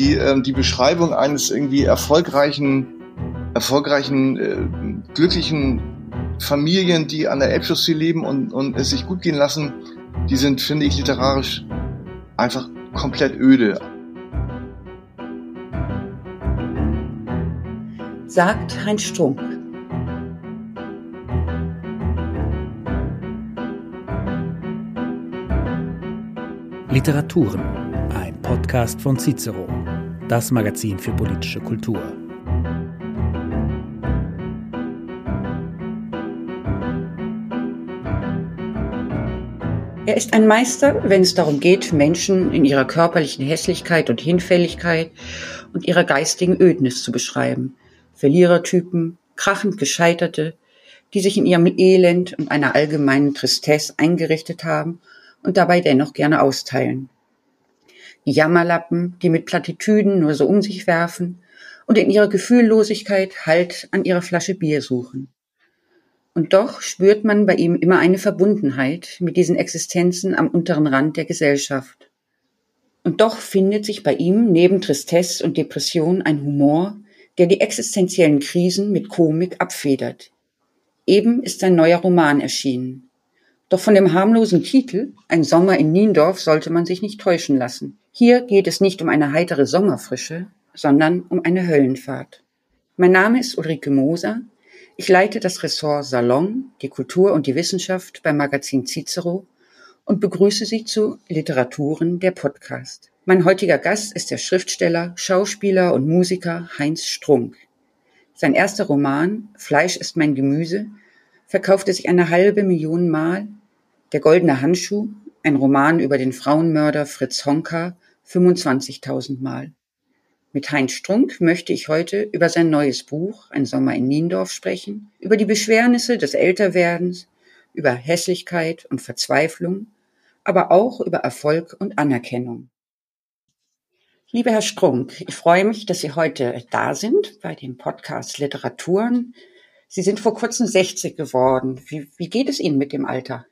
die, ähm, die Beschreibung eines irgendwie erfolgreichen, erfolgreichen, äh, glücklichen Familien, die an der Elbchaussee leben und, und es sich gut gehen lassen, die sind, finde ich, literarisch einfach komplett öde. Sagt Heinz Strunk. Literaturen, ein Podcast von Cicero, das Magazin für politische Kultur. Er ist ein Meister, wenn es darum geht, Menschen in ihrer körperlichen Hässlichkeit und Hinfälligkeit und ihrer geistigen Ödnis zu beschreiben. Verlierertypen, krachend Gescheiterte, die sich in ihrem Elend und einer allgemeinen Tristesse eingerichtet haben und dabei dennoch gerne austeilen. Jammerlappen, die mit Plattitüden nur so um sich werfen und in ihrer Gefühllosigkeit Halt an ihrer Flasche Bier suchen. Und doch spürt man bei ihm immer eine Verbundenheit mit diesen Existenzen am unteren Rand der Gesellschaft. Und doch findet sich bei ihm neben Tristesse und Depression ein Humor, der die existenziellen Krisen mit Komik abfedert. Eben ist sein neuer Roman erschienen. Doch von dem harmlosen Titel Ein Sommer in Niendorf sollte man sich nicht täuschen lassen. Hier geht es nicht um eine heitere Sommerfrische, sondern um eine Höllenfahrt. Mein Name ist Ulrike Moser. Ich leite das Ressort Salon, die Kultur und die Wissenschaft beim Magazin Cicero und begrüße Sie zu Literaturen der Podcast. Mein heutiger Gast ist der Schriftsteller, Schauspieler und Musiker Heinz Strunk. Sein erster Roman Fleisch ist mein Gemüse verkaufte sich eine halbe Million Mal der goldene Handschuh, ein Roman über den Frauenmörder Fritz Honka, 25.000 Mal. Mit Heinz Strunk möchte ich heute über sein neues Buch Ein Sommer in Niendorf sprechen, über die Beschwernisse des Älterwerdens, über Hässlichkeit und Verzweiflung, aber auch über Erfolg und Anerkennung. Lieber Herr Strunk, ich freue mich, dass Sie heute da sind bei dem Podcast Literaturen. Sie sind vor kurzem 60 geworden. Wie, wie geht es Ihnen mit dem Alter?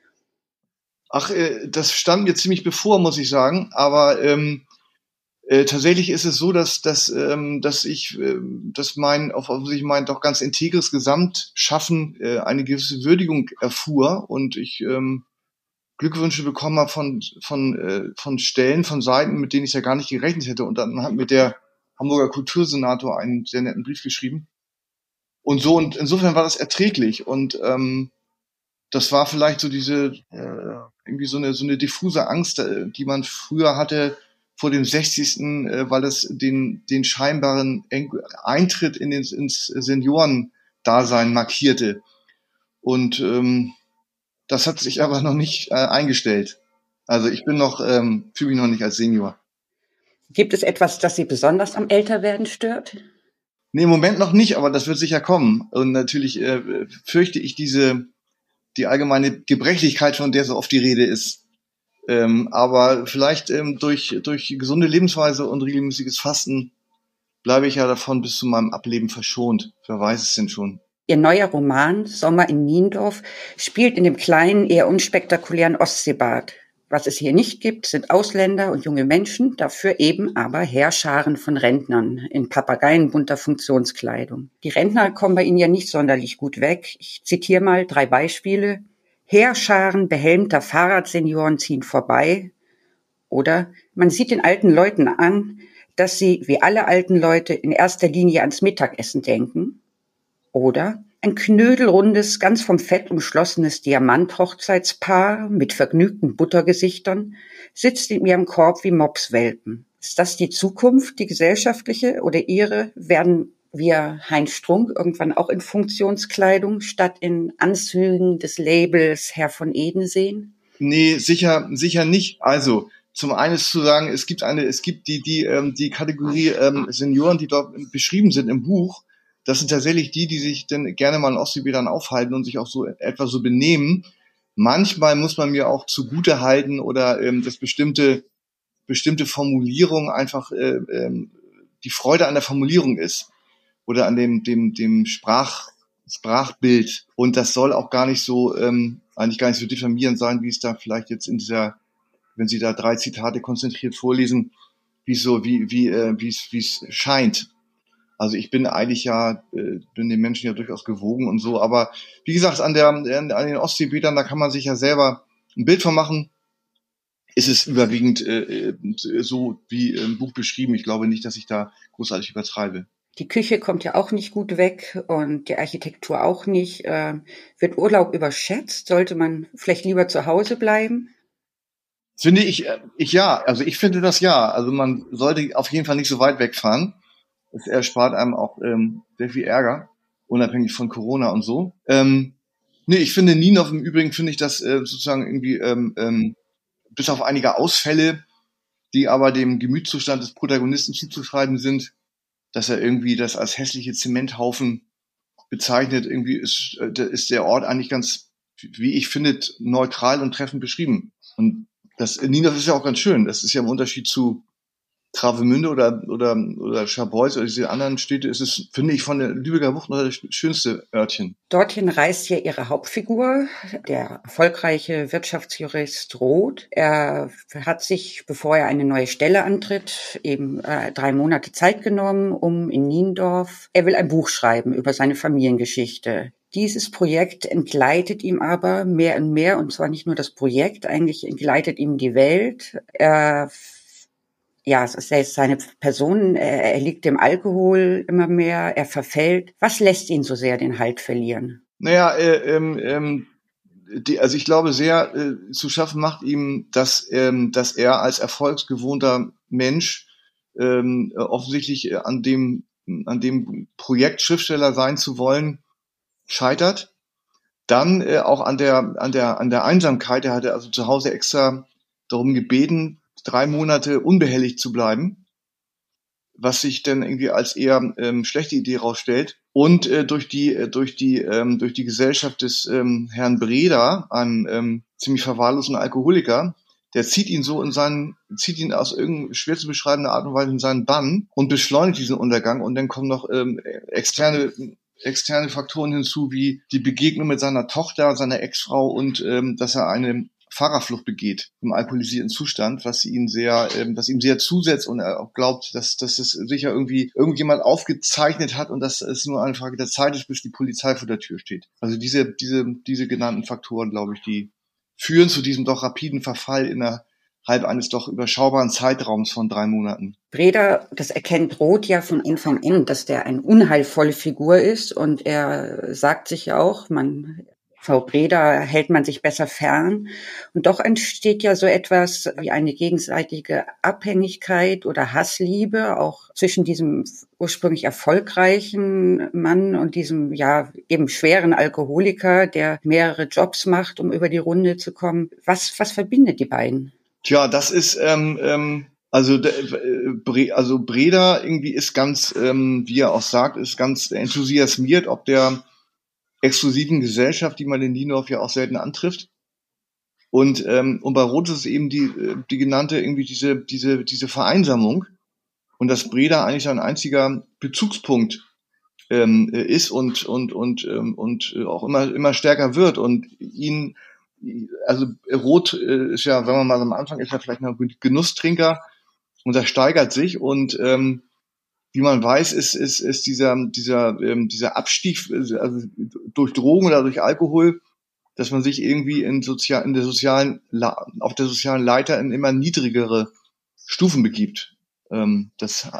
Ach, äh, das stand mir ziemlich bevor, muss ich sagen. Aber ähm, äh, tatsächlich ist es so, dass, dass, ähm, dass ich, äh, dass mein, auf sich mein doch ganz integres Gesamtschaffen äh, eine gewisse Würdigung erfuhr und ich ähm, Glückwünsche bekommen habe von, von, äh, von Stellen, von Seiten, mit denen ich ja gar nicht gerechnet hätte. Und dann hat mir der Hamburger Kultursenator einen sehr netten Brief geschrieben. Und so, und insofern war das erträglich. Und ähm, das war vielleicht so diese äh, irgendwie so eine so eine diffuse Angst, äh, die man früher hatte vor dem 60. Äh, weil es den den scheinbaren Eintritt in den, ins Seniorendasein markierte. Und ähm, das hat sich aber noch nicht äh, eingestellt. Also ich bin noch ähm, fühle mich noch nicht als Senior. Gibt es etwas, das Sie besonders am Älterwerden stört? Nee, im Moment noch nicht, aber das wird sicher kommen. Und natürlich äh, fürchte ich diese die allgemeine Gebrechlichkeit, von der so oft die Rede ist. Ähm, aber vielleicht ähm, durch, durch gesunde Lebensweise und regelmäßiges Fasten bleibe ich ja davon bis zu meinem Ableben verschont. Wer weiß es denn schon. Ihr neuer Roman Sommer in Niendorf spielt in dem kleinen, eher unspektakulären Ostseebad. Was es hier nicht gibt, sind Ausländer und junge Menschen, dafür eben aber Heerscharen von Rentnern in papageienbunter Funktionskleidung. Die Rentner kommen bei Ihnen ja nicht sonderlich gut weg. Ich zitiere mal drei Beispiele. Heerscharen behelmter Fahrradsenioren ziehen vorbei. Oder man sieht den alten Leuten an, dass sie, wie alle alten Leute, in erster Linie ans Mittagessen denken. Oder ein knödelrundes, ganz vom Fett umschlossenes Diamanthochzeitspaar mit vergnügten Buttergesichtern sitzt in ihrem Korb wie Mopswelpen. Ist das die Zukunft, die gesellschaftliche oder ihre? Werden wir Heinz Strunk irgendwann auch in Funktionskleidung statt in Anzügen des Labels Herr von Eden sehen? Nee, sicher, sicher nicht. Also, zum einen ist zu sagen, es gibt eine, es gibt die, die, ähm, die Kategorie ähm, Senioren, die dort beschrieben sind im Buch, das sind tatsächlich die, die sich dann gerne mal in Ostseebädern aufhalten und sich auch so etwa so benehmen. Manchmal muss man mir auch zugute halten oder ähm, das bestimmte bestimmte Formulierung einfach äh, ähm, die Freude an der Formulierung ist oder an dem dem dem Sprach Sprachbild und das soll auch gar nicht so ähm, eigentlich gar nicht so diffamierend sein, wie es da vielleicht jetzt in dieser wenn Sie da drei Zitate konzentriert vorlesen, wie so, wie, wie, äh, wie es, wie es scheint. Also ich bin eigentlich ja, äh, bin den Menschen ja durchaus gewogen und so, aber wie gesagt, an der, an den Ostseebädern, da kann man sich ja selber ein Bild von machen. Ist es überwiegend äh, äh so wie im Buch beschrieben. Ich glaube nicht, dass ich da großartig übertreibe. Die Küche kommt ja auch nicht gut weg und die Architektur auch nicht. Äh, wird Urlaub überschätzt? Sollte man vielleicht lieber zu Hause bleiben? Finde ich, äh, ich ja. Also ich finde das ja. Also man sollte auf jeden Fall nicht so weit wegfahren. Es erspart einem auch ähm, sehr viel Ärger, unabhängig von Corona und so. Ähm, nee, ich finde Ninov im Übrigen finde ich das äh, sozusagen irgendwie ähm, ähm, bis auf einige Ausfälle, die aber dem Gemütszustand des Protagonisten zuzuschreiben sind, dass er irgendwie das als hässliche Zementhaufen bezeichnet. Irgendwie ist, äh, ist der Ort eigentlich ganz, wie ich finde, neutral und treffend beschrieben. Und das Ninov ist ja auch ganz schön. Das ist ja im Unterschied zu Travemünde oder, oder, oder Scharbeutz oder diese anderen Städte ist es, finde ich, von der Lübecker Bucht noch das schönste Örtchen. Dorthin reist ja ihre Hauptfigur, der erfolgreiche Wirtschaftsjurist Roth. Er hat sich, bevor er eine neue Stelle antritt, eben äh, drei Monate Zeit genommen, um in Niendorf, er will ein Buch schreiben über seine Familiengeschichte. Dieses Projekt entgleitet ihm aber mehr und mehr, und zwar nicht nur das Projekt, eigentlich entgleitet ihm die Welt. Er ja, es ist seine Person, er liegt dem Alkohol immer mehr, er verfällt. Was lässt ihn so sehr den Halt verlieren? Naja, äh, ähm, ähm, die, also ich glaube sehr äh, zu schaffen macht ihm, dass, ähm, dass er als erfolgsgewohnter Mensch ähm, offensichtlich an dem an dem Projekt Schriftsteller sein zu wollen scheitert. Dann äh, auch an der an der an der Einsamkeit. Er hatte also zu Hause extra darum gebeten, drei Monate unbehelligt zu bleiben, was sich dann irgendwie als eher ähm, schlechte Idee rausstellt. Und äh, durch die äh, durch die ähm, durch die Gesellschaft des ähm, Herrn Breda, ein ähm, ziemlich verwahrlosen Alkoholiker, der zieht ihn so in seinen, zieht ihn aus irgendeiner schwer zu beschreibender Art und Weise in seinen Bann und beschleunigt diesen Untergang und dann kommen noch ähm, externe externe Faktoren hinzu, wie die Begegnung mit seiner Tochter, seiner Ex-Frau und ähm, dass er eine Fahrerflucht begeht im alkoholisierten Zustand, was ihn sehr, ähm, was ihm sehr zusetzt und er auch glaubt, dass, dass es sicher irgendwie irgendjemand aufgezeichnet hat und dass es nur eine Frage der Zeit ist, bis die Polizei vor der Tür steht. Also diese, diese, diese genannten Faktoren, glaube ich, die führen zu diesem doch rapiden Verfall innerhalb eines doch überschaubaren Zeitraums von drei Monaten. Breda, das erkennt Roth ja von Anfang an, dass der eine unheilvolle Figur ist und er sagt sich auch, man Frau Breda hält man sich besser fern. Und doch entsteht ja so etwas wie eine gegenseitige Abhängigkeit oder Hassliebe auch zwischen diesem ursprünglich erfolgreichen Mann und diesem ja eben schweren Alkoholiker, der mehrere Jobs macht, um über die Runde zu kommen. Was, was verbindet die beiden? Tja, das ist ähm, ähm also, äh, also Breda irgendwie ist ganz, ähm, wie er auch sagt, ist ganz enthusiasmiert, ob der exklusiven Gesellschaft, die man in Niendorf ja auch selten antrifft. Und, ähm, und bei Rot ist es eben die, äh, die genannte, irgendwie diese, diese, diese Vereinsamung. Und dass Breda eigentlich ein einziger Bezugspunkt ähm, ist und, und, und, ähm, und auch immer, immer stärker wird. Und ihn, also Rot äh, ist ja, wenn man mal am Anfang ist, ja vielleicht noch ein Genusstrinker und das steigert sich und ähm, wie man weiß, ist, ist, ist dieser, dieser, ähm, dieser Abstieg also durch Drogen oder durch Alkohol, dass man sich irgendwie in, sozial, in der sozialen, auf der sozialen Leiter in immer niedrigere Stufen begibt. Ähm, das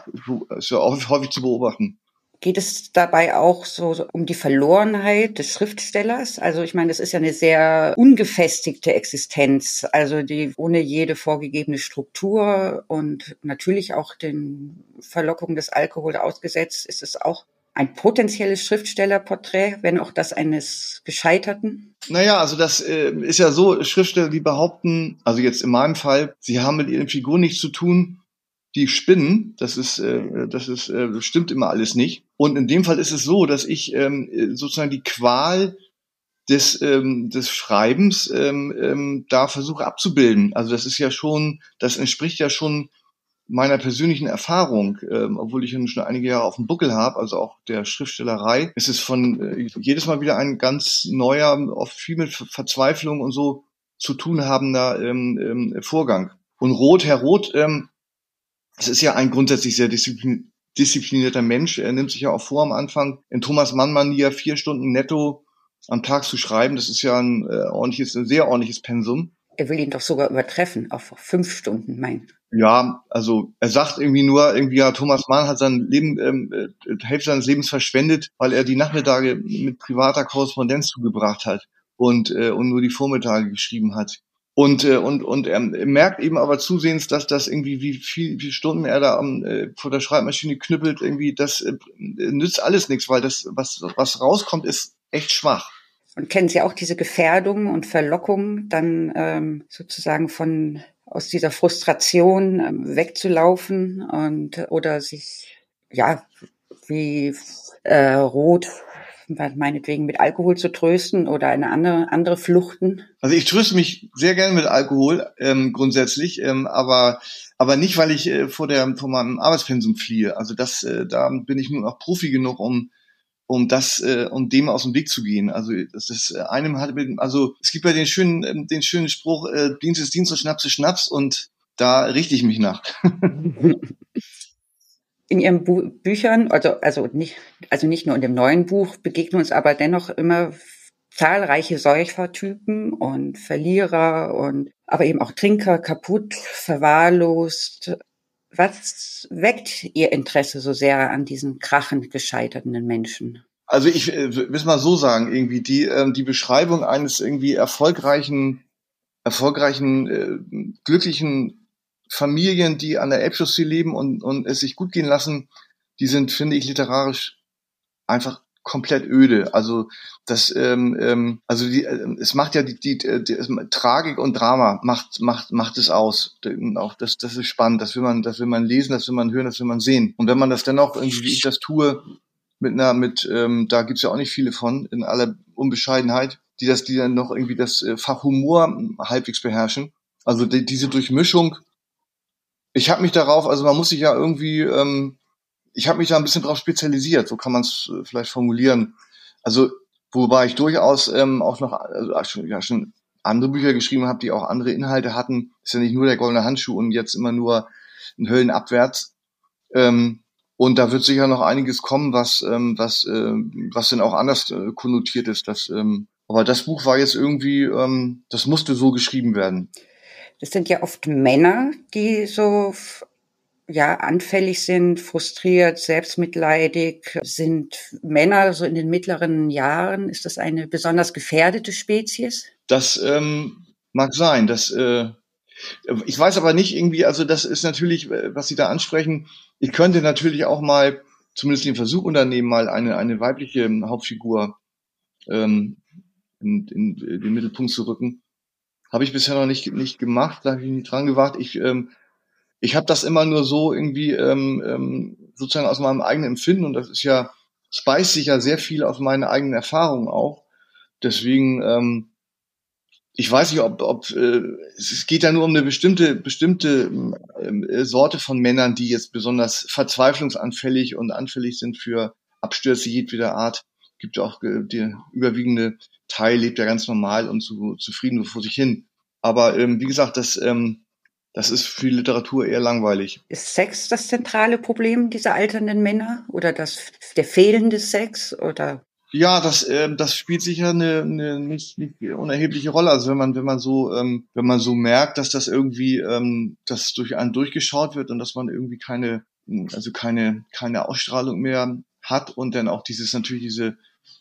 ist ja auch häufig zu beobachten. Geht es dabei auch so um die Verlorenheit des Schriftstellers? Also ich meine, das ist ja eine sehr ungefestigte Existenz, also die ohne jede vorgegebene Struktur und natürlich auch den Verlockungen des Alkohols ausgesetzt, ist es auch ein potenzielles Schriftstellerporträt, wenn auch das eines Gescheiterten? Naja, also das äh, ist ja so, Schriftsteller, die behaupten, also jetzt in meinem Fall, sie haben mit ihren Figuren nichts zu tun, die spinnen. Das ist, äh, das ist, äh, stimmt immer alles nicht. Und in dem Fall ist es so, dass ich ähm, sozusagen die Qual des, ähm, des Schreibens ähm, ähm, da versuche abzubilden. Also das ist ja schon, das entspricht ja schon meiner persönlichen Erfahrung, ähm, obwohl ich schon einige Jahre auf dem Buckel habe, also auch der Schriftstellerei, ist es von äh, jedes Mal wieder ein ganz neuer, oft viel mit Verzweiflung und so zu tun habender ähm, ähm, Vorgang. Und Rot, Herr Roth, ähm, es ist ja ein grundsätzlich sehr disziplin disziplinierter Mensch. Er nimmt sich ja auch vor am Anfang in Thomas Mann-Manier vier Stunden netto am Tag zu schreiben. Das ist ja ein äh, ordentliches, ein sehr ordentliches Pensum. Er will ihn doch sogar übertreffen auf fünf Stunden, mein. Ja, also er sagt irgendwie nur, irgendwie ja, Thomas Mann hat sein Leben, ähm, äh, Hälfte seines Lebens verschwendet, weil er die Nachmittage mit privater Korrespondenz zugebracht hat und, äh, und nur die Vormittage geschrieben hat. Und, äh, und, und er merkt eben aber zusehends, dass das irgendwie, wie viel, wie Stunden er da am, äh, vor der Schreibmaschine knüppelt, irgendwie, das äh, nützt alles nichts, weil das, was, was rauskommt, ist echt schwach. Und kennen Sie auch diese Gefährdung und Verlockung, dann ähm, sozusagen von aus dieser Frustration ähm, wegzulaufen und oder sich ja wie äh, rot meinetwegen mit Alkohol zu trösten oder eine andere, andere Fluchten? Also ich tröste mich sehr gerne mit Alkohol ähm, grundsätzlich, ähm, aber aber nicht, weil ich äh, vor der vor meinem Arbeitspensum fliehe. Also das, äh, da bin ich nur noch Profi genug, um um das, äh, um dem aus dem Weg zu gehen. Also das ist äh, einem hat, also es gibt ja den schönen, äh, den schönen Spruch, äh, Dienst ist Dienst und Schnaps ist Schnaps und da richte ich mich nach. in ihren Bu Büchern, also, also nicht, also nicht nur in dem neuen Buch, begegnen uns aber dennoch immer zahlreiche Säufertypen und Verlierer und aber eben auch Trinker, kaputt, verwahrlost. Was weckt Ihr Interesse so sehr an diesen krachend gescheiterten Menschen? Also ich äh, will mal so sagen, irgendwie die ähm, die Beschreibung eines irgendwie erfolgreichen erfolgreichen äh, glücklichen Familien, die an der Elbchaussee leben und, und es sich gut gehen lassen, die sind, finde ich, literarisch einfach komplett öde. Also das, ähm, ähm, also die, äh, es macht ja die, die, die, die Tragik und Drama macht macht macht es aus. Auch das, das ist spannend. Das will man, das will man lesen, das will man hören, das will man sehen. Und wenn man das dennoch irgendwie, wie ich das tue, mit einer, mit, ähm, da gibt's ja auch nicht viele von in aller Unbescheidenheit, die das, die dann noch irgendwie das äh, Fach Humor halbwegs beherrschen. Also die, diese Durchmischung ich habe mich darauf, also man muss sich ja irgendwie, ähm, ich habe mich da ein bisschen drauf spezialisiert, so kann man es äh, vielleicht formulieren. Also wobei ich durchaus ähm, auch noch also, schon, ja, schon andere Bücher geschrieben habe, die auch andere Inhalte hatten. Ist ja nicht nur der goldene Handschuh und jetzt immer nur ein Höllenabwärts. Ähm, und da wird sicher noch einiges kommen, was ähm, was äh, was denn auch anders äh, konnotiert ist. Das, ähm, aber das Buch war jetzt irgendwie, ähm, das musste so geschrieben werden. Das sind ja oft Männer, die so ja anfällig sind, frustriert, selbstmitleidig. Sind Männer so in den mittleren Jahren? Ist das eine besonders gefährdete Spezies? Das ähm, mag sein. Das äh, ich weiß aber nicht irgendwie. Also das ist natürlich, äh, was Sie da ansprechen. Ich könnte natürlich auch mal zumindest den Versuch unternehmen, mal eine eine weibliche Hauptfigur ähm, in, in, in den Mittelpunkt zu rücken. Habe ich bisher noch nicht, nicht gemacht, da habe ich nicht dran gewagt. Ich, ähm, ich habe das immer nur so irgendwie ähm, ähm, sozusagen aus meinem eigenen Empfinden und das ist ja, speist sich ja sehr viel aus meinen eigenen Erfahrungen auch. Deswegen, ähm, ich weiß nicht, ob, ob äh, es geht ja nur um eine bestimmte, bestimmte äh, Sorte von Männern, die jetzt besonders verzweiflungsanfällig und anfällig sind für Abstürze jedweder Art. Gibt ja auch äh, die überwiegende Teil lebt ja ganz normal und zu, zufrieden vor sich hin. Aber ähm, wie gesagt, das, ähm, das ist für die Literatur eher langweilig. Ist Sex das zentrale Problem dieser alternden Männer oder das, der fehlende Sex oder? Ja, das, ähm, das spielt sicher eine, eine nicht, nicht unerhebliche Rolle. Also wenn man, wenn man so, ähm, wenn man so merkt, dass das irgendwie, ähm, das durch einen durchgeschaut wird und dass man irgendwie keine, also keine, keine Ausstrahlung mehr hat und dann auch dieses natürlich diese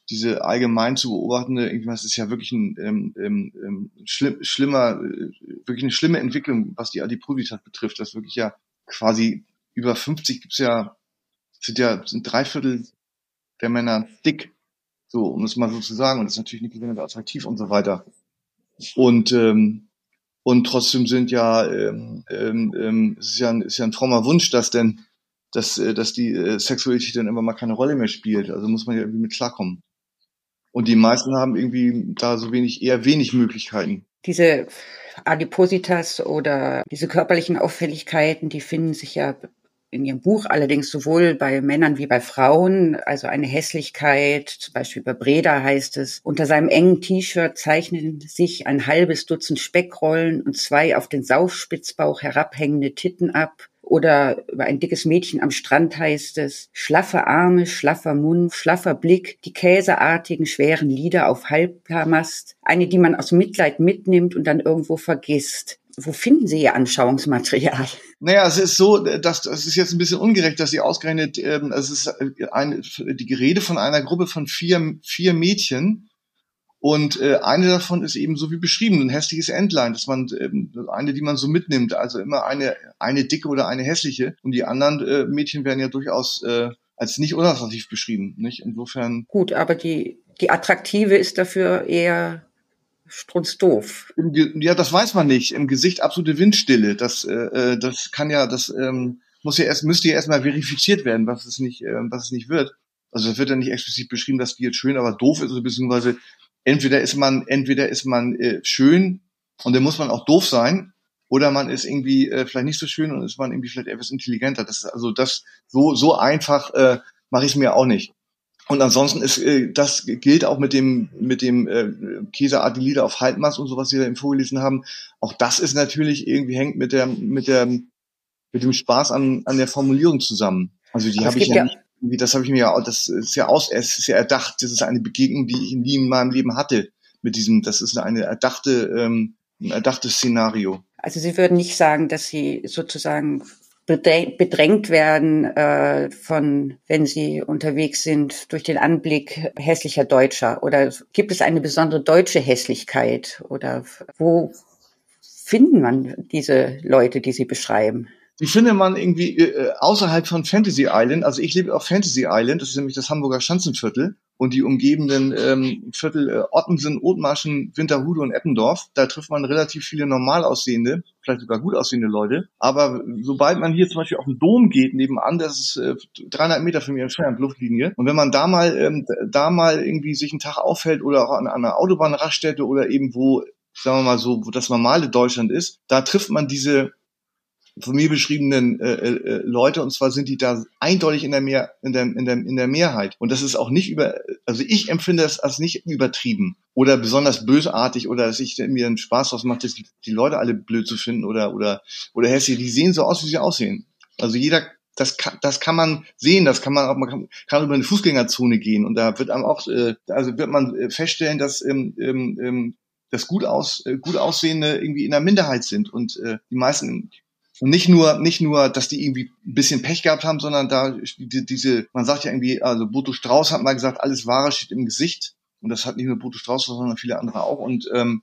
diese allgemein zu beobachtende, irgendwas ist ja wirklich ein ähm, ähm, ähm schlimm, schlimmer, äh, wirklich eine schlimme Entwicklung, was die Adipositas betrifft. Das wirklich ja quasi über 50 gibt's ja, sind ja sind drei Viertel der Männer dick, so um es mal so zu sagen. Und das ist natürlich nicht besonders attraktiv und so weiter. Und ähm, und trotzdem sind ja, ähm, ähm, ähm es ist ja, ein, ist ja ein frommer Wunsch, dass denn, dass, äh, dass die äh, Sexualität dann immer mal keine Rolle mehr spielt. Also muss man ja irgendwie mit klarkommen. Und die meisten haben irgendwie da so wenig, eher wenig Möglichkeiten. Diese Adipositas oder diese körperlichen Auffälligkeiten, die finden sich ja in ihrem Buch allerdings sowohl bei Männern wie bei Frauen, also eine Hässlichkeit, zum Beispiel bei Breda heißt es, unter seinem engen T-Shirt zeichnen sich ein halbes Dutzend Speckrollen und zwei auf den Saufspitzbauch herabhängende Titten ab Oder über ein dickes Mädchen am Strand heißt es, schlaffe Arme, schlaffer Mund, schlaffer Blick, die käseartigen, schweren Lieder auf Halbmast, eine, die man aus Mitleid mitnimmt und dann irgendwo vergisst. Wo finden Sie Ihr Anschauungsmaterial? Naja, es ist so, dass es ist jetzt ein bisschen ungerecht, dass Sie ausgerechnet, ähm, es ist eine, die Rede von einer Gruppe von vier, vier Mädchen, und äh, eine davon ist eben so wie beschrieben, ein hässliches Entlein, dass man ähm, eine, die man so mitnimmt, also immer eine eine dicke oder eine hässliche. Und die anderen äh, Mädchen werden ja durchaus äh, als nicht unattraktiv beschrieben, nicht? Insofern. Gut, aber die die attraktive ist dafür eher strunzdoof. Ja, das weiß man nicht. Im Gesicht absolute Windstille. Das äh, äh, das kann ja das ähm, muss ja erst müsste ja erstmal verifiziert werden, was es nicht äh, was es nicht wird. Also es wird ja nicht explizit beschrieben, dass die jetzt schön, aber doof ist, beziehungsweise entweder ist man, entweder ist man äh, schön und dann muss man auch doof sein, oder man ist irgendwie äh, vielleicht nicht so schön und ist man irgendwie vielleicht etwas intelligenter. Das ist also das so so einfach äh, mache ich mir auch nicht. Und ansonsten ist äh, das gilt auch mit dem mit dem äh, Käseart Lieder auf Halbmaß und so was Sie da eben vorgelesen haben. Auch das ist natürlich irgendwie hängt mit der mit der mit dem Spaß an an der Formulierung zusammen. Also die habe ich ja, nicht das habe ich mir ja, das ist ja aus, es ist ja erdacht, das ist eine Begegnung, die ich nie in meinem Leben hatte mit diesem, das ist eine erdachte, ähm, ein erdachtes Szenario. Also Sie würden nicht sagen, dass Sie sozusagen bedrängt werden äh, von, wenn Sie unterwegs sind, durch den Anblick hässlicher Deutscher? Oder gibt es eine besondere deutsche Hässlichkeit? Oder wo finden man diese Leute, die Sie beschreiben? die findet man irgendwie äh, außerhalb von Fantasy Island. Also ich lebe auf Fantasy Island, das ist nämlich das Hamburger Schanzenviertel und die umgebenden ähm, Viertel äh, Ottensen, Othmarschen, Winterhude und Eppendorf. Da trifft man relativ viele normal aussehende, vielleicht sogar gut aussehende Leute. Aber sobald man hier zum Beispiel auf den Dom geht nebenan, das ist äh, 300 Meter von mir entfernt, Luftlinie. Und wenn man da mal ähm, da mal irgendwie sich einen Tag aufhält oder auch an, an einer Autobahnraststätte oder eben wo sagen wir mal so, wo das normale Deutschland ist, da trifft man diese von mir beschriebenen äh, äh, äh, Leute und zwar sind die da eindeutig in der, Mehr, in, der, in, der, in der Mehrheit. Und das ist auch nicht über also ich empfinde das als nicht übertrieben oder besonders bösartig oder dass ich mir einen Spaß draus mache, die, die Leute alle blöd zu finden oder oder oder hässlich die sehen so aus wie sie aussehen. Also jeder das kann, das kann man sehen, das kann man auch, man kann, kann über eine Fußgängerzone gehen und da wird einem auch, äh, also wird man äh, feststellen, dass ähm, ähm, ähm das gut aus äh, gut aussehende irgendwie in der Minderheit sind und äh, die meisten und nicht nur, nicht nur, dass die irgendwie ein bisschen Pech gehabt haben, sondern da die, diese, man sagt ja irgendwie, also Boto Strauß hat mal gesagt, alles Wahre steht im Gesicht. Und das hat nicht nur Boto Strauß, sondern viele andere auch. Und, ähm,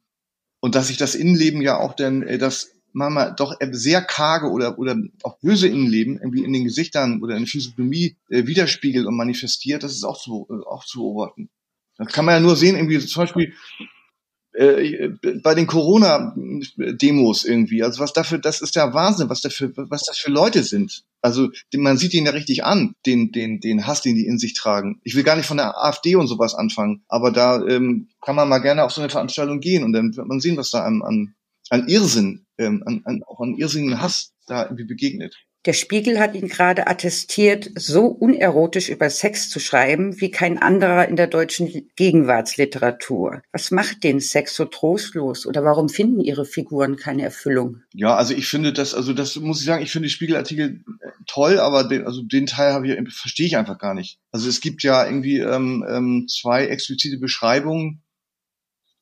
und dass sich das Innenleben ja auch dann, äh, das manchmal doch sehr karge oder, oder auch böse Innenleben irgendwie in den Gesichtern oder in der Physiognomie äh, widerspiegelt und manifestiert, das ist auch zu, äh, auch zu beobachten. Das kann man ja nur sehen, irgendwie zum Beispiel, äh, bei den Corona-Demos irgendwie. Also was dafür, das ist der Wahnsinn, was dafür, was das für Leute sind. Also man sieht ihn ja richtig an, den, den, den Hass, den die in sich tragen. Ich will gar nicht von der AfD und sowas anfangen, aber da ähm, kann man mal gerne auf so eine Veranstaltung gehen und dann wird man sehen, was da an, an, an Irrsinn, ähm, an, an, auch an irrsinnigen Hass da irgendwie begegnet. Der Spiegel hat ihn gerade attestiert, so unerotisch über Sex zu schreiben wie kein anderer in der deutschen Gegenwartsliteratur. Was macht den Sex so trostlos oder warum finden Ihre Figuren keine Erfüllung? Ja, also ich finde das, also das muss ich sagen, ich finde die Spiegelartikel äh, toll, aber den, also den Teil habe ich verstehe ich einfach gar nicht. Also es gibt ja irgendwie ähm, ähm, zwei explizite Beschreibungen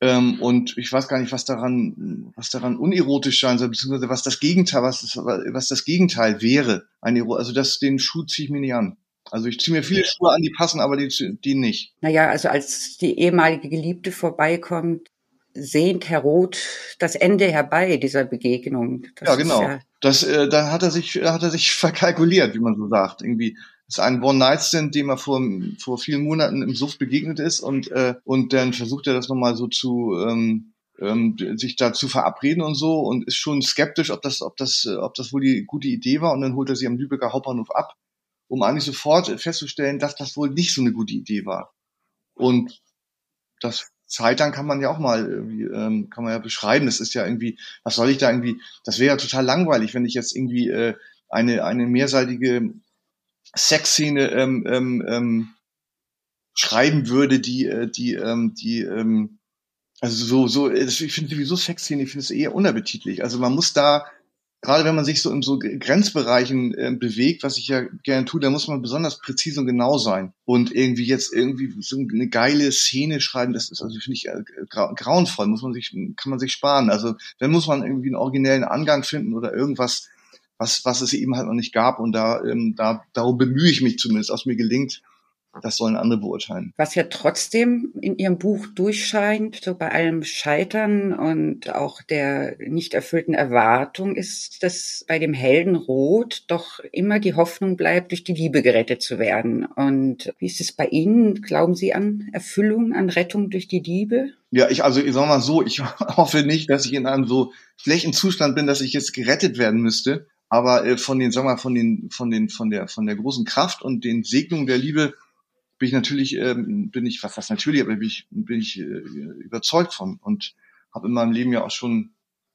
ähm, und ich weiß gar nicht, was daran, was daran unerotisch sein soll, beziehungsweise was das Gegenteil, was das, was das Gegenteil wäre. Ein also das, den Schuh ziehe ich mir nicht an. Also ich ziehe mir viele Schuhe an, die passen, aber die, die nicht. Naja, also als die ehemalige Geliebte vorbeikommt, sehnt Herr Roth das Ende herbei dieser Begegnung. Das ja, genau. Ja das, äh, dann hat er sich, hat er sich verkalkuliert, wie man so sagt. Irgendwie ist ein One-Night-Stand, dem er vor, vor vielen Monaten im Suff begegnet ist und, äh, und dann versucht er das nochmal so zu, ähm, ähm, sich da zu verabreden und so und ist schon skeptisch, ob das, ob das, ob das wohl die gute Idee war und dann holt er sie am Lübecker Hauptbahnhof ab, um eigentlich sofort festzustellen, dass das wohl nicht so eine gute Idee war. Und das Zeitlang kann man ja auch mal irgendwie, ähm, kann man ja beschreiben. Das ist ja irgendwie, was soll ich da irgendwie, das wäre ja total langweilig, wenn ich jetzt irgendwie äh, eine, eine mehrseitige Sexszene ähm, ähm, ähm, schreiben würde, die, äh, die, ähm, die, ähm, also so, so, ich finde sowieso Sexszene, ich finde es eher unappetitlich. Also man muss da gerade wenn man sich so in so Grenzbereichen äh, bewegt, was ich ja gerne tue, da muss man besonders präzise und genau sein. Und irgendwie jetzt irgendwie so eine geile Szene schreiben, das ist also finde ich äh, gra grauenvoll, muss man sich kann man sich sparen. Also dann muss man irgendwie einen originellen Angang finden oder irgendwas, was was es eben halt noch nicht gab. Und da ähm, da darum bemühe ich mich zumindest, aus mir gelingt das sollen andere beurteilen. Was ja trotzdem in Ihrem Buch durchscheint, so bei allem Scheitern und auch der nicht erfüllten Erwartung, ist, dass bei dem Helden Rot doch immer die Hoffnung bleibt, durch die Liebe gerettet zu werden. Und wie ist es bei Ihnen? Glauben Sie an Erfüllung, an Rettung durch die Liebe? Ja, ich, also ich sag mal so, ich hoffe nicht, dass ich in einem so schlechten Zustand bin, dass ich jetzt gerettet werden müsste. Aber äh, von den, sag mal, von den, von den, von der, von der großen Kraft und den Segnungen der Liebe bin ich natürlich, ähm, bin ich, was das natürlich, aber bin ich, bin ich äh, überzeugt von und habe in meinem Leben ja auch schon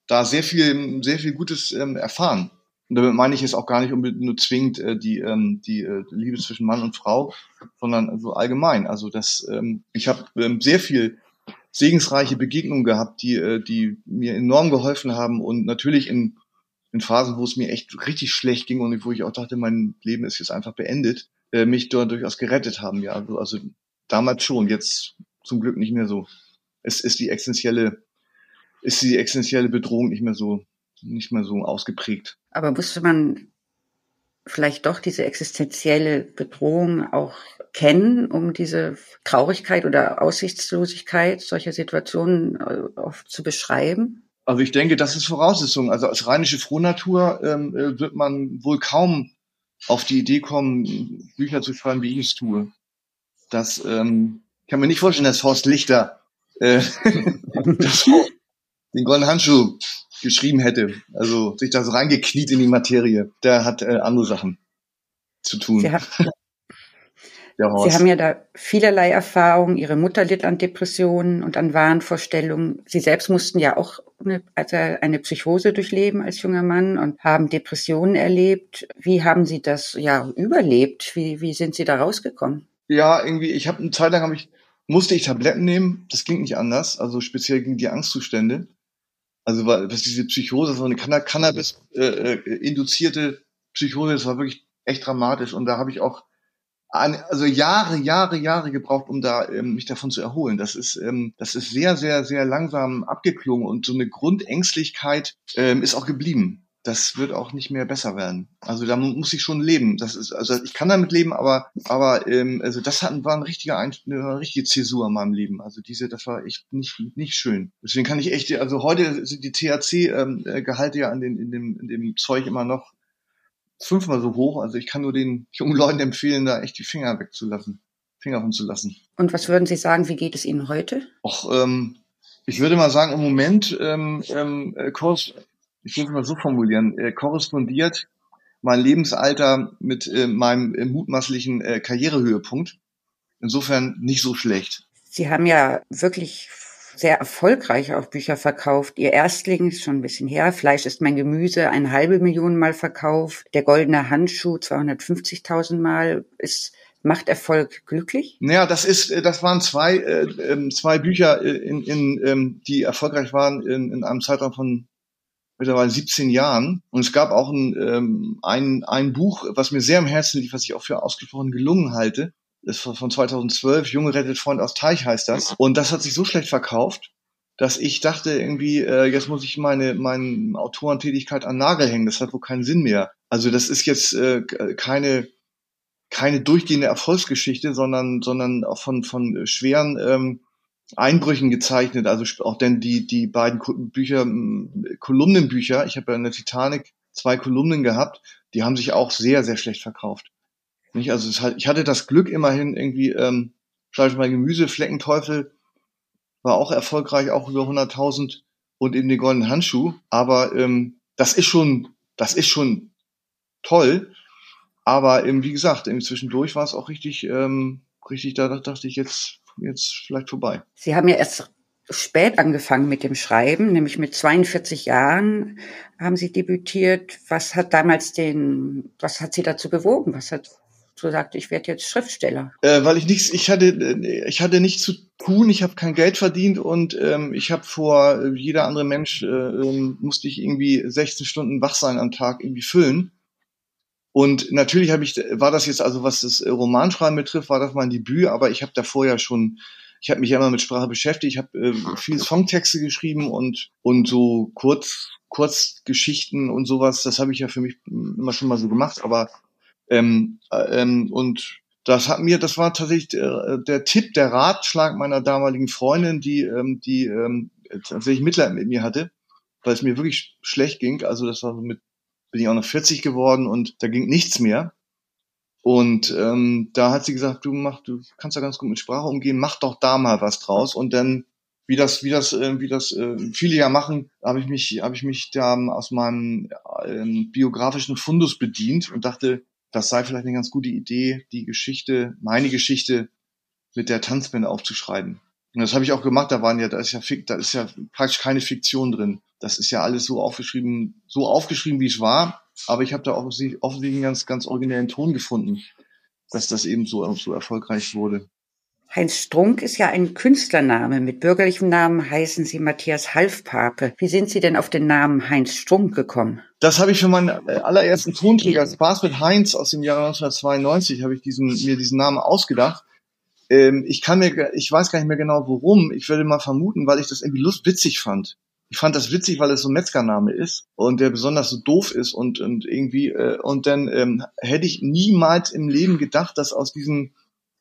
da sehr viel, sehr viel Gutes ähm, erfahren. Und damit meine ich jetzt auch gar nicht unbedingt nur zwingend äh, die, ähm, die äh, Liebe zwischen Mann und Frau, sondern also allgemein. Also das, ähm, ich habe ähm, sehr viel segensreiche Begegnungen gehabt, die, äh, die mir enorm geholfen haben und natürlich in, in Phasen, wo es mir echt richtig schlecht ging und wo ich auch dachte, mein Leben ist jetzt einfach beendet, äh, mich dort durchaus gerettet haben. Ja, also, also damals schon, jetzt zum Glück nicht mehr so. Es ist die essentielle, ist die essentielle Bedrohung nicht mehr so, nicht mehr so ausgeprägt. Aber musste man vielleicht doch diese existenzielle Bedrohung auch kennen, um diese Traurigkeit oder Aussichtslosigkeit solcher Situationen äh, oft zu beschreiben? Also ich denke, das ist Voraussetzung. Also als rheinische Frohnatur ähm, äh, wird man wohl kaum auf die Idee kommen, Bücher zu schreiben, wie ich es tue. Das ähm, kann mir nicht vorstellen, dass Horst Lichter äh, den goldenen Handschuh geschrieben hätte. Also sich da so reingekniet in die Materie. Der hat äh, andere Sachen zu tun. Sie, Sie haben ja da vielerlei Erfahrungen. Ihre Mutter litt an Depressionen und an Wahnvorstellungen. Sie selbst mussten ja auch eine, also eine Psychose durchleben als junger Mann und haben Depressionen erlebt. Wie haben Sie das ja überlebt? Wie, wie sind Sie da rausgekommen? Ja, irgendwie, ich habe eine Zeit lang habe ich, musste ich Tabletten nehmen, das ging nicht anders, also speziell gegen die Angstzustände. Also was diese Psychose, so eine Cannabis-induzierte äh, äh Psychose, das war wirklich echt dramatisch. Und da habe ich auch also Jahre, Jahre, Jahre gebraucht, um da ähm, mich davon zu erholen. Das ist, ähm, das ist sehr, sehr, sehr langsam abgeklungen und so eine Grundängstlichkeit ähm, ist auch geblieben. Das wird auch nicht mehr besser werden. Also da muss ich schon leben. Das ist, also ich kann damit leben, aber, aber ähm, also das hat, war ein richtiger, eine richtige Zäsur in meinem Leben. Also diese, das war echt nicht, nicht schön. Deswegen kann ich echt, also heute sind die THC-Gehalte ähm, ja in, den, in, dem, in dem Zeug immer noch fünfmal so hoch. Also ich kann nur den jungen Leuten empfehlen, da echt die Finger wegzulassen, Finger von zu lassen. Und was würden Sie sagen, wie geht es Ihnen heute? Och, ähm, ich würde mal sagen, im Moment, ähm, ähm, äh, ich würde mal so formulieren, äh, korrespondiert mein Lebensalter mit äh, meinem äh, mutmaßlichen äh, Karrierehöhepunkt. Insofern nicht so schlecht. Sie haben ja wirklich sehr erfolgreich auch Bücher verkauft. Ihr Erstling ist schon ein bisschen her. Fleisch ist mein Gemüse, eine halbe Million Mal verkauft. Der goldene Handschuh 250.000 Mal. Ist Macht Erfolg glücklich? Naja, das ist, äh, das waren zwei, äh, ähm, zwei Bücher, äh, in, in, ähm, die erfolgreich waren in, in einem Zeitraum von mittlerweile 17 Jahren. Und es gab auch ein, ähm, ein, ein Buch, was mir sehr am Herzen liegt, was ich auch für ausgesprochen gelungen halte ist von 2012, Junge rettet Freund aus Teich heißt das. Und das hat sich so schlecht verkauft, dass ich dachte irgendwie, äh, jetzt muss ich meine, meine Autorentätigkeit an Nagel hängen. Das hat wohl keinen Sinn mehr. Also das ist jetzt äh, keine keine durchgehende Erfolgsgeschichte, sondern sondern auch von von schweren ähm, Einbrüchen gezeichnet. Also auch denn die die beiden Bücher, Kolumnenbücher. Ich habe ja in der Titanic zwei Kolumnen gehabt. Die haben sich auch sehr sehr schlecht verkauft. Nicht? Also es ich hatte das Glück immerhin irgendwie, ähm, Fleisch mal Gemüse, Fleckenteufel war auch erfolgreich, auch über 100.000 und eben den goldenen Handschuh. Aber ähm, das ist schon, das ist schon toll. Aber eben, wie gesagt, eben zwischendurch war es auch richtig, ähm, richtig, da dachte ich jetzt, jetzt vielleicht vorbei. Sie haben ja erst spät angefangen mit dem Schreiben, nämlich mit 42 Jahren haben Sie debütiert. Was hat damals den, was hat Sie dazu bewogen? Was hat so sagte, ich werde jetzt Schriftsteller? Äh, weil ich nichts, ich hatte, ich hatte nichts zu tun, ich habe kein Geld verdient und ähm, ich habe vor äh, jeder andere Mensch äh, ähm, musste ich irgendwie 16 Stunden wach sein am Tag irgendwie füllen. Und natürlich habe ich, war das jetzt also, was das Romanschreiben betrifft, war das mein Debüt, aber ich habe davor ja schon, ich habe mich ja immer mit Sprache beschäftigt, ich habe äh, viel Songtexte geschrieben und und so kurz Kurzgeschichten und sowas, das habe ich ja für mich immer schon mal so gemacht, aber ähm, äh, ähm, und das hat mir, das war tatsächlich der, der Tipp, der Ratschlag meiner damaligen Freundin, die, ähm, die ähm, tatsächlich Mitleid mit mir hatte, weil es mir wirklich schlecht ging. Also das war mit, bin ich auch noch 40 geworden und da ging nichts mehr. Und ähm, da hat sie gesagt, du mach, du kannst ja ganz gut mit Sprache umgehen, mach doch da mal was draus. Und dann, wie das, wie das, äh, wie das äh, viele ja machen, habe ich mich, habe ich mich da aus meinem äh, biografischen Fundus bedient und dachte, das sei vielleicht eine ganz gute Idee, die Geschichte, meine Geschichte mit der Tanzband aufzuschreiben. Und das habe ich auch gemacht, da waren ja, da ist ja, da ist ja praktisch keine Fiktion drin. Das ist ja alles so aufgeschrieben, so aufgeschrieben, wie es war. Aber ich habe da offensichtlich einen ganz, ganz originellen Ton gefunden, dass das eben so, so erfolgreich wurde. Heinz Strunk ist ja ein Künstlername. Mit bürgerlichem Namen heißen Sie Matthias Halfpape. Wie sind Sie denn auf den Namen Heinz Strunk gekommen? Das habe ich für meinen äh, allerersten Tonträger, Spaß mit Heinz aus dem Jahr 1992, habe ich diesen, mir diesen Namen ausgedacht. Ähm, ich kann mir, ich weiß gar nicht mehr genau warum. Ich würde mal vermuten, weil ich das irgendwie lustwitzig fand. Ich fand das witzig, weil es so ein Metzgername ist und der besonders so doof ist und, und irgendwie, äh, und dann ähm, hätte ich niemals im Leben gedacht, dass aus diesem,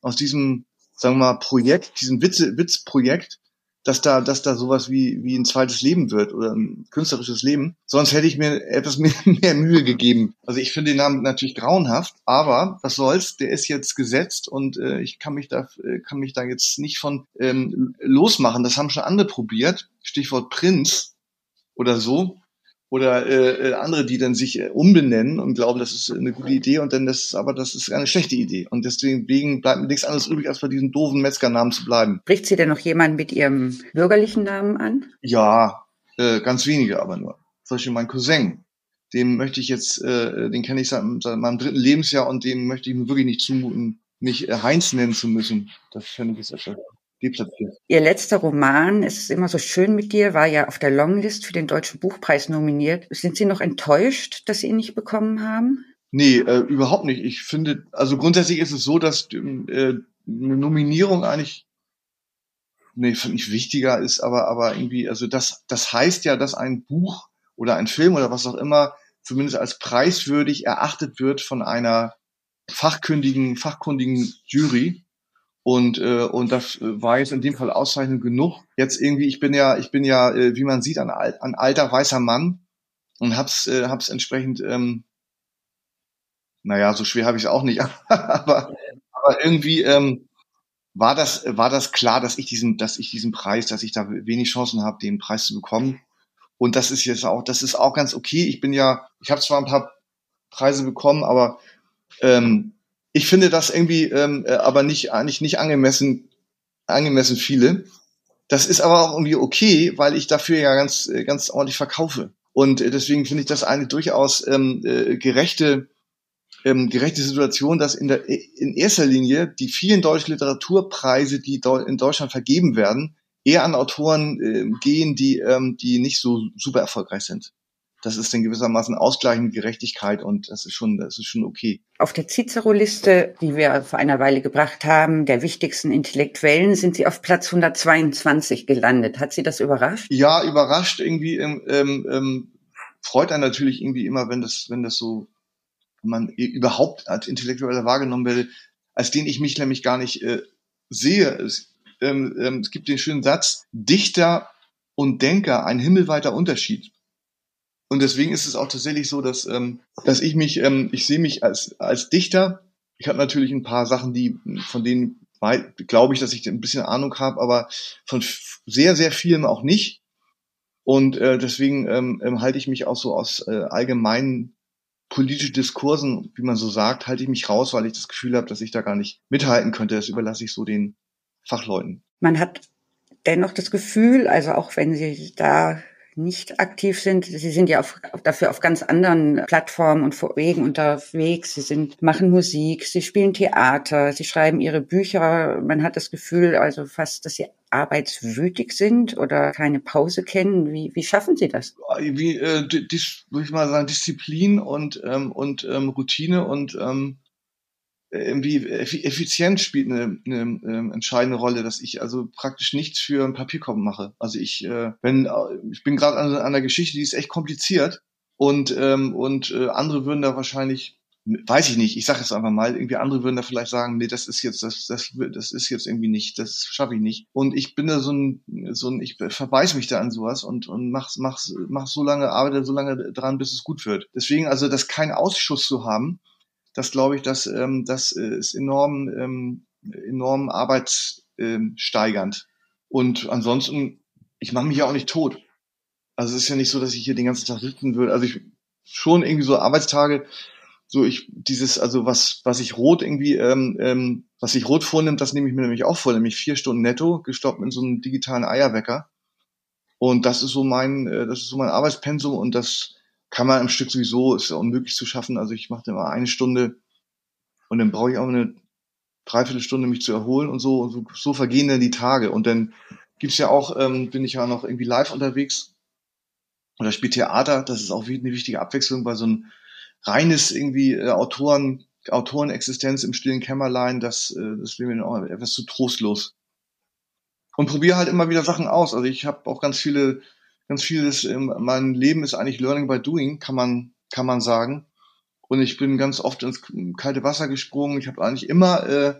aus diesem sagen wir mal, Projekt, diesem Witze, Witzprojekt, dass da, dass da sowas wie, wie ein zweites Leben wird oder ein künstlerisches Leben. Sonst hätte ich mir etwas mehr, mehr Mühe gegeben. Also ich finde den Namen natürlich grauenhaft, aber was soll's, der ist jetzt gesetzt und äh, ich kann mich da, äh, kann mich da jetzt nicht von ähm, losmachen. Das haben schon andere probiert. Stichwort Prinz oder so oder äh, äh, andere, die dann sich äh, umbenennen und glauben, das ist eine gute Idee und dann das aber das ist eine schlechte Idee und deswegen bleibt mir nichts anderes übrig, als bei diesem doofen Metzgernamen zu bleiben. Spricht sie denn noch jemand mit ihrem bürgerlichen Namen an? Ja, äh, ganz wenige aber nur. Zum Beispiel mein Cousin, dem möchte ich jetzt, äh, den kenne ich seit, seit meinem dritten Lebensjahr und dem möchte ich mir wirklich nicht zumuten, mich äh, Heinz nennen zu müssen. Das fände ich jetzt deplatziert. Ihr letzter Roman, Es ist immer so schön mit dir, war ja auf der Longlist für den Deutschen Buchpreis nominiert. Sind Sie noch enttäuscht, dass Sie ihn nicht bekommen haben? Nee, äh, überhaupt nicht. Ich finde, also grundsätzlich ist es so, dass äh, eine Nominierung eigentlich nee, finde ich wichtiger ist, aber, aber irgendwie, also das, das heißt ja, dass ein Buch oder ein Film oder was auch immer zumindest als preiswürdig erachtet wird von einer fachkundigen, fachkundigen Jury. Und, äh, und das war jetzt in dem Fall auszeichnend genug. Jetzt irgendwie, ich bin ja, ich bin ja, äh, wie man sieht, ein, ein alter weißer Mann und hab's, äh, hab's entsprechend, ähm, naja, so schwer habe ich es auch nicht, aber, aber irgendwie ähm, war das, war das klar, dass ich diesen, dass ich diesen Preis, dass ich da wenig Chancen habe, den Preis zu bekommen. Und das ist jetzt auch, das ist auch ganz okay. Ich bin ja, ich habe zwar ein paar Preise bekommen, aber ähm, ich finde das irgendwie ähm, äh, aber nicht eigentlich nicht angemessen angemessen viele. Das ist aber auch irgendwie okay, weil ich dafür ja ganz äh, ganz ordentlich verkaufe. Und äh, deswegen finde ich das eine durchaus ähm, äh, gerechte ähm, gerechte Situation, dass in der in erster Linie die vielen deutschen Literaturpreise, die in Deutschland vergeben werden, eher an Autoren äh, gehen, die ähm, die nicht so super erfolgreich sind das ist dann gewissermaßen ausgleichende Gerechtigkeit und das ist schon, das ist schon okay. Auf der Cicero-Liste, die wir vor einer Weile gebracht haben, der wichtigsten Intellektuellen, sind Sie auf Platz 122 gelandet. Hat Sie das überrascht? Ja, überrascht irgendwie. Ähm, ähm, ähm, freut einen natürlich irgendwie immer, wenn das, wenn das so, wenn man überhaupt als Intellektueller wahrgenommen werde, als den ich mich nämlich gar nicht äh, sehe. Es, ähm, ähm, es gibt den schönen Satz: Dichter und Denker, ein himmelweiter Unterschied. Und deswegen ist es auch tatsächlich so, dass, ähm, dass ich mich, ähm, ich sehe mich als, als Dichter. Ich habe natürlich ein paar Sachen, die, von denen glaube ich, dass ich ein bisschen Ahnung habe, aber von sehr, sehr vielen auch nicht. Und äh, deswegen ähm, ähm, halte ich mich auch so aus äh, allgemeinen politischen Diskursen, wie man so sagt, halte ich mich raus, weil ich das Gefühl habe, dass ich da gar nicht mithalten könnte. Das überlasse ich so den Fachleuten. Man hat dennoch das Gefühl, also auch wenn Sie da nicht aktiv sind. Sie sind ja auf, dafür auf ganz anderen Plattformen und Wegen unterwegs. Sie sind, machen Musik, sie spielen Theater, sie schreiben ihre Bücher. Man hat das Gefühl, also fast, dass sie arbeitswütig sind oder keine Pause kennen. Wie, wie schaffen Sie das? Wie, äh, dis, würde ich mal sagen, Disziplin und, ähm, und ähm, Routine und ähm, irgendwie Effizienz spielt eine, eine, ähm, entscheidende Rolle, dass ich also praktisch nichts für einen Papierkorb mache. Also ich, äh, wenn äh, ich bin gerade an, an einer Geschichte, die ist echt kompliziert und ähm, und äh, andere würden da wahrscheinlich weiß ich nicht, ich sage es einfach mal, irgendwie andere würden da vielleicht sagen, nee, das ist jetzt, das, das, das ist jetzt irgendwie nicht, das schaffe ich nicht. Und ich bin da so ein, so ein, ich verbeiß mich da an sowas und, und mach, mach, mach so lange, arbeite so lange dran, bis es gut wird. Deswegen also, das keinen Ausschuss zu haben, das glaube ich, das, ähm, das ist enorm, ähm, enorm arbeitssteigernd. Und ansonsten, ich mache mich ja auch nicht tot. Also es ist ja nicht so, dass ich hier den ganzen Tag sitzen würde. Also ich schon irgendwie so Arbeitstage, so ich dieses, also was, was ich rot irgendwie, ähm, ähm, was ich rot vornimmt, das nehme ich mir nämlich auch vor, nämlich vier Stunden netto, gestoppt mit so einem digitalen Eierwecker. Und das ist so mein, äh, das ist so mein Arbeitspensum und das kann man im Stück sowieso, ist ja unmöglich zu schaffen. Also ich mache immer eine Stunde und dann brauche ich auch eine Dreiviertelstunde, mich zu erholen und so, und so, so vergehen dann die Tage. Und dann gibt's ja auch, ähm, bin ich ja noch irgendwie live unterwegs oder spiele Theater, das ist auch eine wichtige Abwechslung bei so einem reines irgendwie äh, Autoren, Autorenexistenz im stillen Kämmerlein, das, äh, das wäre mir auch etwas zu trostlos. Und probiere halt immer wieder Sachen aus. Also ich habe auch ganz viele, ganz vieles, ähm, mein Leben ist eigentlich Learning by Doing, kann man, kann man sagen. Und ich bin ganz oft ins kalte Wasser gesprungen. Ich habe eigentlich immer, äh,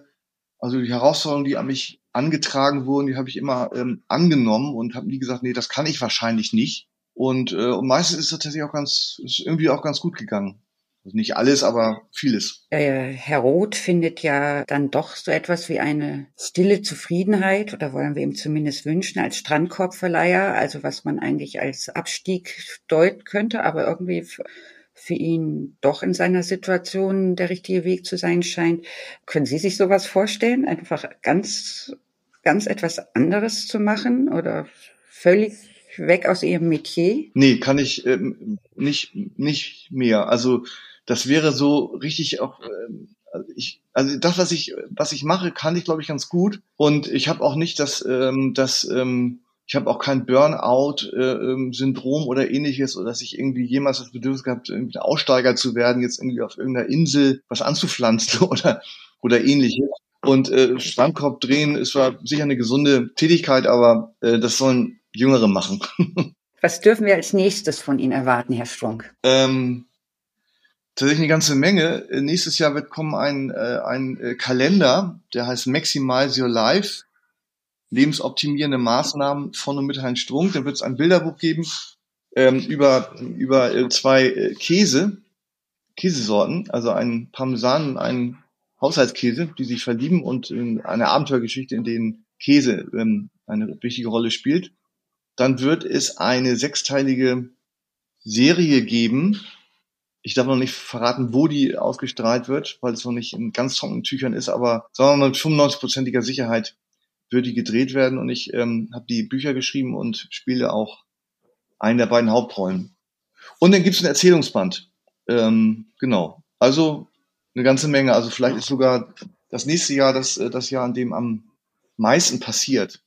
also die Herausforderungen, die an mich angetragen wurden, die habe ich immer ähm, angenommen und habe nie gesagt, nee, das kann ich wahrscheinlich nicht. Und, äh, und meistens ist es tatsächlich auch ganz, ist irgendwie auch ganz gut gegangen. Also nicht alles, aber vieles. Äh, Herr Roth findet ja dann doch so etwas wie eine stille Zufriedenheit, oder wollen wir ihm zumindest wünschen, als Strandkorbverleiher, also was man eigentlich als Abstieg deuten könnte, aber irgendwie für ihn doch in seiner Situation der richtige Weg zu sein scheint. Können Sie sich sowas vorstellen, einfach ganz, ganz etwas anderes zu machen oder völlig weg aus Ihrem Metier? Nee, kann ich ähm, nicht, nicht mehr. Also das wäre so richtig auch, äh, ich, also das, was ich, was ich mache, kann ich, glaube ich, ganz gut. Und ich habe auch nicht das, ähm, das, ähm, ich habe auch kein Burnout-Syndrom äh, ähm, oder ähnliches, oder dass ich irgendwie jemals das Bedürfnis gehabt, irgendwie Aussteiger zu werden, jetzt irgendwie auf irgendeiner Insel was anzupflanzen oder, oder ähnliches. Und äh, Strandkorb drehen ist zwar sicher eine gesunde Tätigkeit, aber äh, das sollen Jüngere machen. Was dürfen wir als nächstes von Ihnen erwarten, Herr Strunk? Ähm, tatsächlich eine ganze Menge. Äh, nächstes Jahr wird kommen ein, äh, ein äh, Kalender, der heißt Maximize Your Life. Lebensoptimierende Maßnahmen von und mit Heinz Strunk. Dann wird es ein Bilderbuch geben ähm, über, über äh, zwei Käse, Käsesorten, also einen Parmesan und einen Haushaltskäse, die sich verlieben und in eine Abenteuergeschichte, in denen Käse ähm, eine wichtige Rolle spielt. Dann wird es eine sechsteilige Serie geben, ich darf noch nicht verraten, wo die ausgestrahlt wird, weil es noch nicht in ganz trockenen Tüchern ist, aber sagen wir mit 95-prozentiger Sicherheit wird die gedreht werden und ich ähm, habe die Bücher geschrieben und spiele auch einen der beiden Hauptrollen. Und dann gibt es ein Erzählungsband. Ähm, genau. Also eine ganze Menge. Also vielleicht ist sogar das nächste Jahr das, äh, das Jahr, an dem am meisten passiert.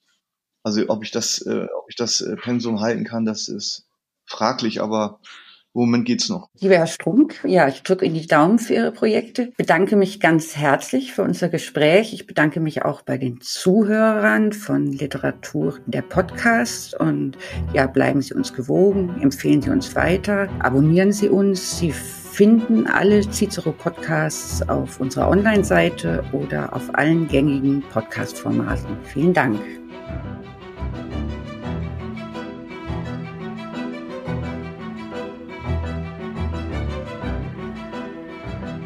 Also ob ich das, äh, ob ich das äh, Pensum halten kann, das ist fraglich, aber Moment geht's noch. Lieber Herr Strunk, ja, ich drücke Ihnen die Daumen für Ihre Projekte. Bedanke mich ganz herzlich für unser Gespräch. Ich bedanke mich auch bei den Zuhörern von Literatur der Podcast und ja, bleiben Sie uns gewogen, empfehlen Sie uns weiter, abonnieren Sie uns. Sie finden alle Cicero Podcasts auf unserer Online-Seite oder auf allen gängigen Podcast-Formaten. Vielen Dank.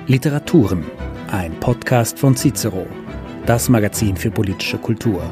Literaturen, ein Podcast von Cicero, das Magazin für politische Kultur.